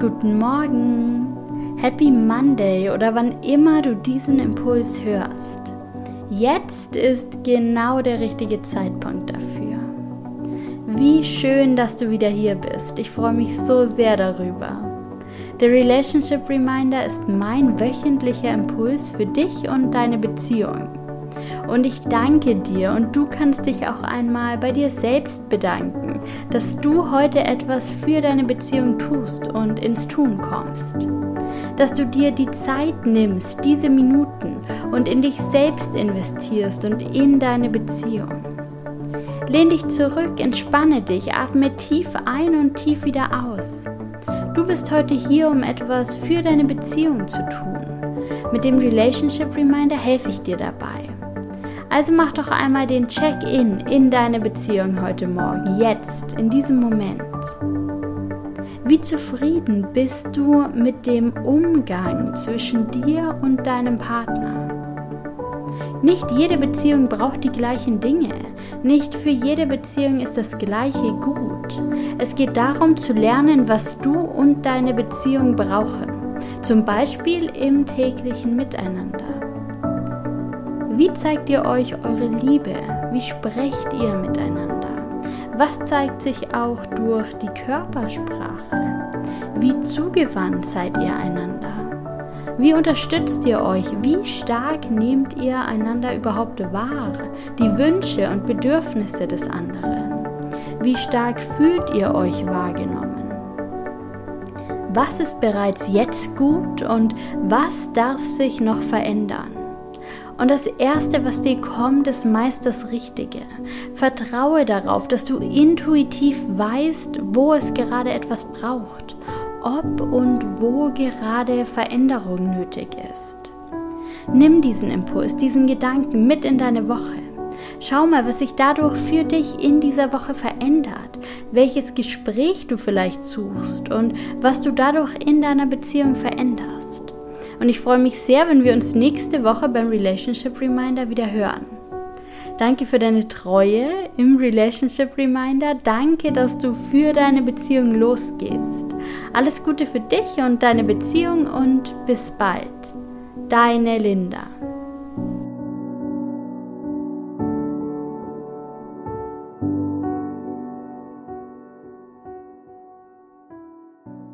Guten Morgen, Happy Monday oder wann immer du diesen Impuls hörst. Jetzt ist genau der richtige Zeitpunkt dafür. Wie schön, dass du wieder hier bist. Ich freue mich so sehr darüber. Der Relationship Reminder ist mein wöchentlicher Impuls für dich und deine Beziehung. Und ich danke dir und du kannst dich auch einmal bei dir selbst bedanken, dass du heute etwas für deine Beziehung tust und ins Tun kommst. Dass du dir die Zeit nimmst, diese Minuten und in dich selbst investierst und in deine Beziehung. Lehn dich zurück, entspanne dich, atme tief ein und tief wieder aus. Du bist heute hier, um etwas für deine Beziehung zu tun. Mit dem Relationship Reminder helfe ich dir dabei. Also mach doch einmal den Check-in in deine Beziehung heute Morgen, jetzt, in diesem Moment. Wie zufrieden bist du mit dem Umgang zwischen dir und deinem Partner? Nicht jede Beziehung braucht die gleichen Dinge. Nicht für jede Beziehung ist das Gleiche gut. Es geht darum zu lernen, was du und deine Beziehung brauchen. Zum Beispiel im täglichen Miteinander. Wie zeigt ihr euch eure Liebe? Wie sprecht ihr miteinander? Was zeigt sich auch durch die Körpersprache? Wie zugewandt seid ihr einander? Wie unterstützt ihr euch? Wie stark nehmt ihr einander überhaupt wahr? Die Wünsche und Bedürfnisse des anderen? Wie stark fühlt ihr euch wahrgenommen? Was ist bereits jetzt gut und was darf sich noch verändern? Und das Erste, was dir kommt, ist meist das Richtige. Vertraue darauf, dass du intuitiv weißt, wo es gerade etwas braucht, ob und wo gerade Veränderung nötig ist. Nimm diesen Impuls, diesen Gedanken mit in deine Woche. Schau mal, was sich dadurch für dich in dieser Woche verändert, welches Gespräch du vielleicht suchst und was du dadurch in deiner Beziehung veränderst. Und ich freue mich sehr, wenn wir uns nächste Woche beim Relationship Reminder wieder hören. Danke für deine Treue im Relationship Reminder. Danke, dass du für deine Beziehung losgehst. Alles Gute für dich und deine Beziehung und bis bald. Deine Linda.